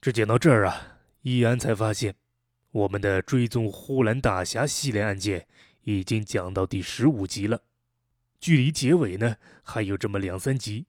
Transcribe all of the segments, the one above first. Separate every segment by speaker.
Speaker 1: 这讲到这儿啊，易安才发现，我们的追踪呼兰大侠系列案件已经讲到第十五集了，距离结尾呢还有这么两三集。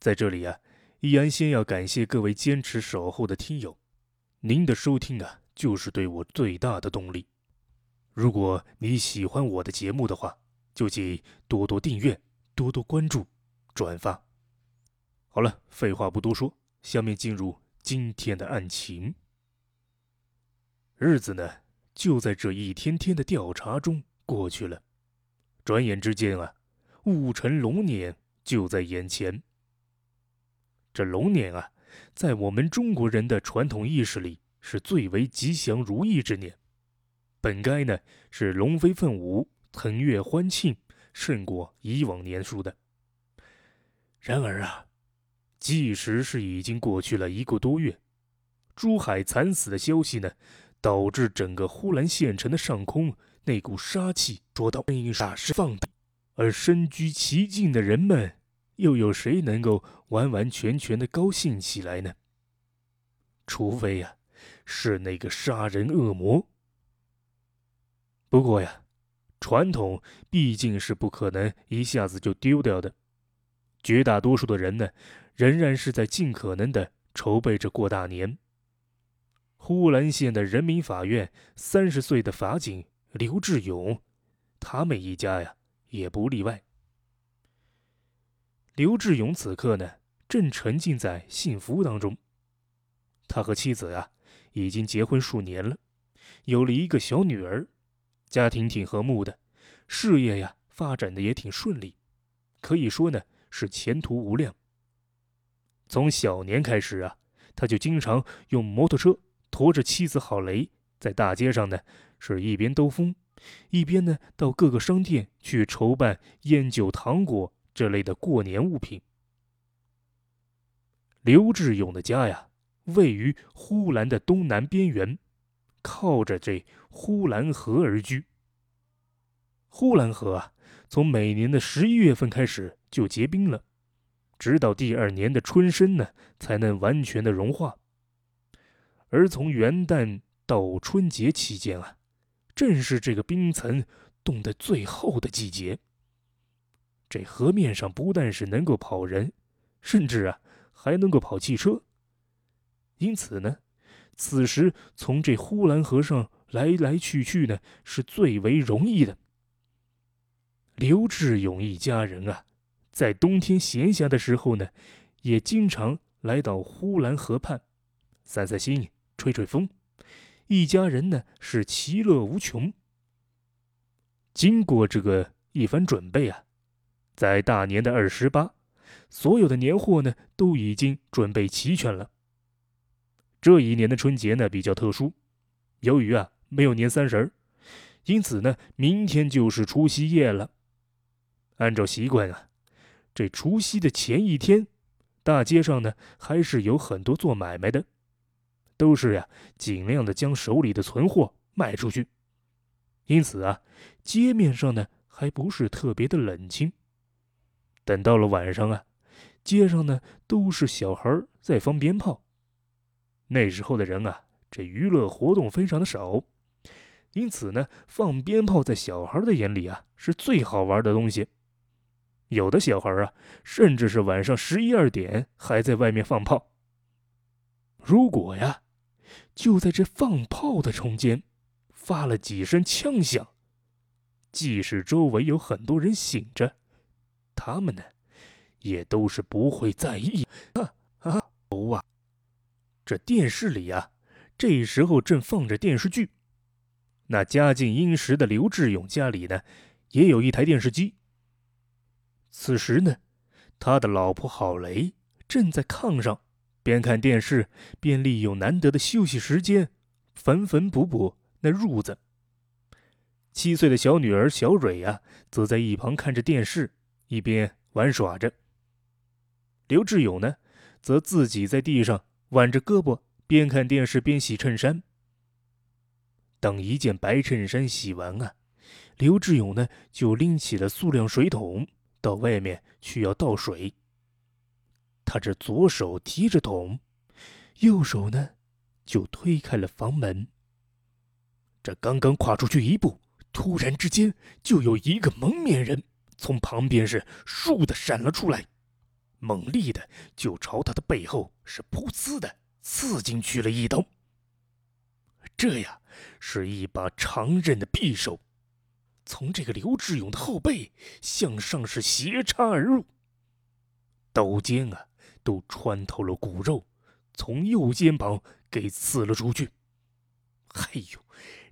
Speaker 1: 在这里啊，易安先要感谢各位坚持守候的听友，您的收听啊，就是对我最大的动力。如果你喜欢我的节目的话，就请多多订阅、多多关注、转发。好了，废话不多说，下面进入。今天的案情，日子呢就在这一天天的调查中过去了。转眼之间啊，戊辰龙年就在眼前。这龙年啊，在我们中国人的传统意识里是最为吉祥如意之年，本该呢是龙飞凤舞、腾跃欢庆，胜过以往年数的。然而啊。即使是已经过去了一个多月，珠海惨死的消息呢，导致整个呼兰县城的上空那股杀气捉到声音霎时放大，而身居其境的人们，又有谁能够完完全全的高兴起来呢？除非呀，是那个杀人恶魔。不过呀，传统毕竟是不可能一下子就丢掉的，绝大多数的人呢。仍然是在尽可能的筹备着过大年。呼兰县的人民法院三十岁的法警刘志勇，他们一家呀也不例外。刘志勇此刻呢正沉浸在幸福当中，他和妻子啊已经结婚数年了，有了一个小女儿，家庭挺和睦的，事业呀发展的也挺顺利，可以说呢是前途无量。从小年开始啊，他就经常用摩托车驮着妻子郝雷，在大街上呢，是一边兜风，一边呢到各个商店去筹办烟酒糖果这类的过年物品。刘志勇的家呀，位于呼兰的东南边缘，靠着这呼兰河而居。呼兰河啊，从每年的十一月份开始就结冰了。直到第二年的春深呢，才能完全的融化。而从元旦到春节期间啊，正是这个冰层冻得最厚的季节。这河面上不但是能够跑人，甚至啊还能够跑汽车。因此呢，此时从这呼兰河上来来去去呢，是最为容易的。刘志勇一家人啊。在冬天闲暇的时候呢，也经常来到呼兰河畔，散散心，吹吹风，一家人呢是其乐无穷。经过这个一番准备啊，在大年的二十八，所有的年货呢都已经准备齐全了。这一年的春节呢比较特殊，由于啊没有年三十儿，因此呢明天就是除夕夜了。按照习惯啊。这除夕的前一天，大街上呢还是有很多做买卖的，都是呀尽量的将手里的存货卖出去，因此啊街面上呢还不是特别的冷清。等到了晚上啊，街上呢都是小孩在放鞭炮。那时候的人啊，这娱乐活动非常的少，因此呢放鞭炮在小孩的眼里啊是最好玩的东西。有的小孩啊，甚至是晚上十一二点还在外面放炮。如果呀，就在这放炮的中间，发了几声枪响，即使周围有很多人醒着，他们呢，也都是不会在意。啊啊！哦啊！这电视里呀，这时候正放着电视剧。那家境殷实的刘志勇家里呢，也有一台电视机。此时呢，他的老婆郝雷正在炕上，边看电视边利用难得的休息时间，缝缝补补那褥子。七岁的小女儿小蕊呀，则在一旁看着电视，一边玩耍着。刘志勇呢，则自己在地上挽着胳膊，边看电视边洗衬衫。等一件白衬衫洗完啊，刘志勇呢，就拎起了塑料水桶。到外面去要倒水。他这左手提着桶，右手呢，就推开了房门。这刚刚跨出去一步，突然之间就有一个蒙面人从旁边是倏的闪了出来，猛力的就朝他的背后是噗呲的刺进去了一刀。这呀，是一把长刃的匕首，从这个刘志勇的后背向上是斜插而入，刀尖啊都穿透了骨肉，从右肩膀给刺了出去。哎呦，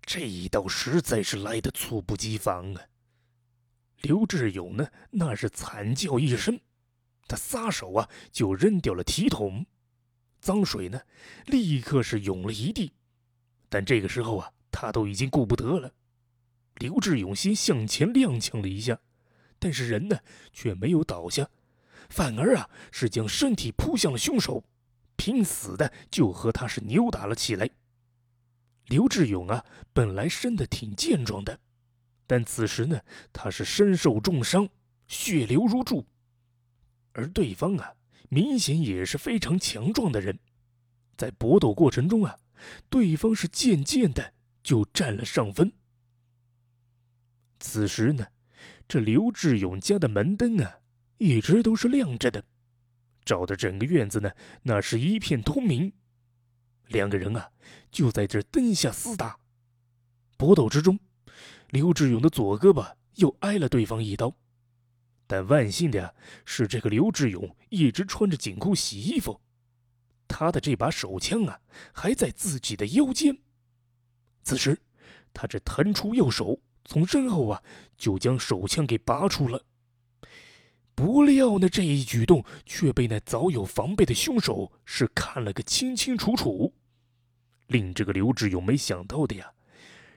Speaker 1: 这一刀实在是来得猝不及防啊！刘志勇呢，那是惨叫一声，他撒手啊就扔掉了提桶，脏水呢立刻是涌了一地。但这个时候啊，他都已经顾不得了。刘志勇先向前踉跄了一下，但是人呢却没有倒下，反而啊是将身体扑向了凶手，拼死的就和他是扭打了起来。刘志勇啊，本来生的挺健壮的，但此时呢，他是身受重伤，血流如注，而对方啊，明显也是非常强壮的人，在搏斗过程中啊。对方是渐渐的就占了上风。此时呢，这刘志勇家的门灯啊，一直都是亮着的，照的整个院子呢，那是一片通明。两个人啊，就在这灯下厮打。搏斗之中，刘志勇的左胳膊又挨了对方一刀，但万幸的呀，是这个刘志勇一直穿着紧裤洗衣服。他的这把手枪啊，还在自己的腰间。此时，他这腾出右手，从身后啊，就将手枪给拔出了。不料呢，这一举动却被那早有防备的凶手是看了个清清楚楚。令这个刘志勇没想到的呀，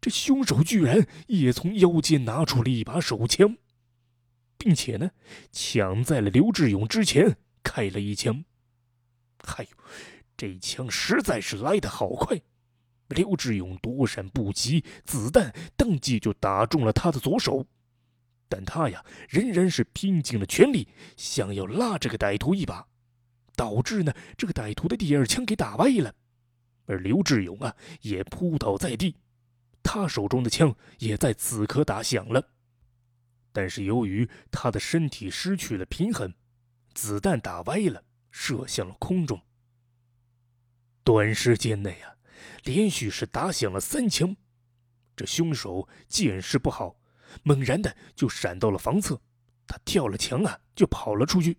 Speaker 1: 这凶手居然也从腰间拿出了一把手枪，并且呢，抢在了刘志勇之前开了一枪。哎呦，这枪实在是来得好快！刘志勇躲闪不及，子弹当即就打中了他的左手。但他呀，仍然是拼尽了全力，想要拉这个歹徒一把，导致呢这个歹徒的第二枪给打歪了。而刘志勇啊，也扑倒在地，他手中的枪也在此刻打响了。但是由于他的身体失去了平衡，子弹打歪了。射向了空中。短时间内啊，连续是打响了三枪。这凶手见势不好，猛然的就闪到了房侧，他跳了墙啊，就跑了出去。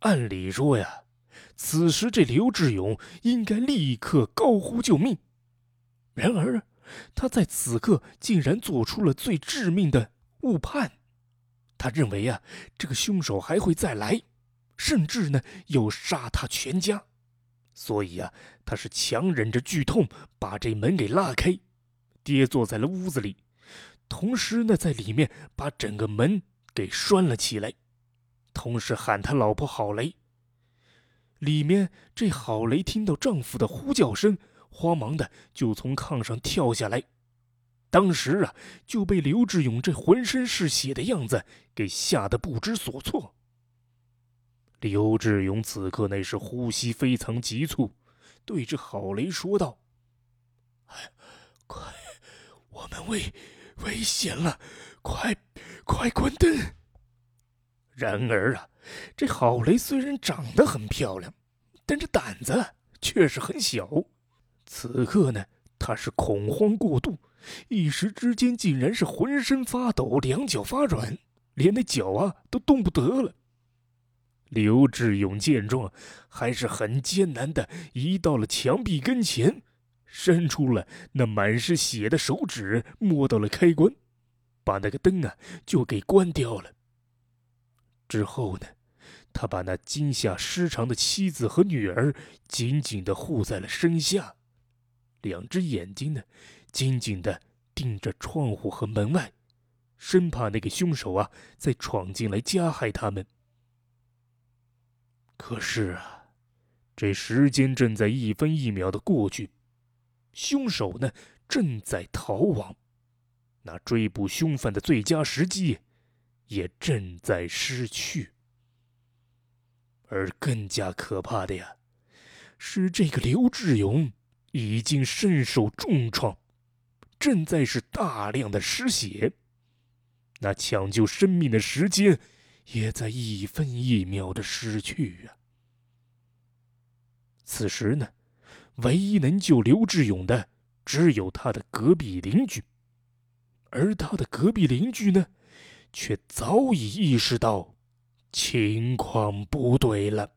Speaker 1: 按理说呀，此时这刘志勇应该立刻高呼救命。然而，他在此刻竟然做出了最致命的误判。他认为啊，这个凶手还会再来。甚至呢，要杀他全家，所以啊，他是强忍着剧痛把这门给拉开，跌坐在了屋子里，同时呢，在里面把整个门给拴了起来，同时喊他老婆郝雷。里面这郝雷听到丈夫的呼叫声，慌忙的就从炕上跳下来，当时啊，就被刘志勇这浑身是血的样子给吓得不知所措。刘志勇此刻那是呼吸非常急促，对着郝雷说道：“哎，快，我们危危险了，快快关灯！”然而啊，这郝雷虽然长得很漂亮，但这胆子却是很小。此刻呢，他是恐慌过度，一时之间竟然是浑身发抖，两脚发软，连那脚啊都动不得了。刘志勇见状，还是很艰难的移到了墙壁跟前，伸出了那满是血的手指，摸到了开关，把那个灯啊就给关掉了。之后呢，他把那惊吓失常的妻子和女儿紧紧的护在了身下，两只眼睛呢紧紧的盯着窗户和门外，生怕那个凶手啊再闯进来加害他们。可是啊，这时间正在一分一秒的过去，凶手呢正在逃亡，那追捕凶犯的最佳时机也正在失去。而更加可怕的呀，是这个刘志勇已经身受重创，正在是大量的失血，那抢救生命的时间也在一分一秒的失去啊。此时呢，唯一能救刘志勇的只有他的隔壁邻居，而他的隔壁邻居呢，却早已意识到情况不对了。